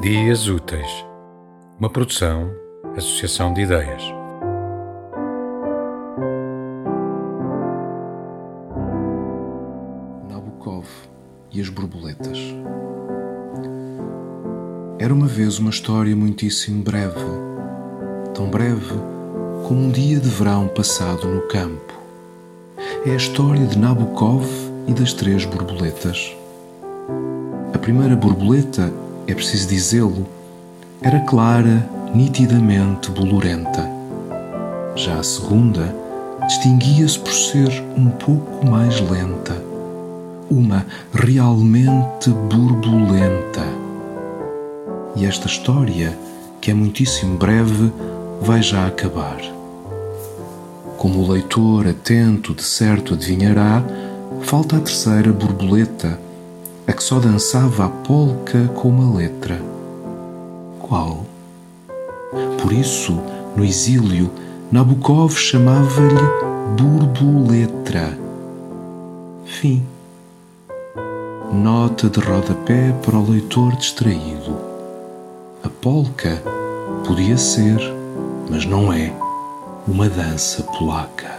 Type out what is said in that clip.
Dias Úteis, uma produção, associação de ideias. Nabokov e as borboletas. Era uma vez uma história muitíssimo breve, tão breve como um dia de verão passado no campo. É a história de Nabokov e das três borboletas. A primeira borboleta é preciso dizê-lo, era clara, nitidamente bolorenta. Já a segunda distinguia-se por ser um pouco mais lenta, uma realmente borbulenta. E esta história, que é muitíssimo breve, vai já acabar. Como o leitor atento de certo adivinhará, falta a terceira borboleta a que só dançava a polca com uma letra. Qual? Por isso, no exílio, Nabokov chamava-lhe Borboletra. Fim. Nota de rodapé para o leitor distraído. A polca podia ser, mas não é, uma dança polaca.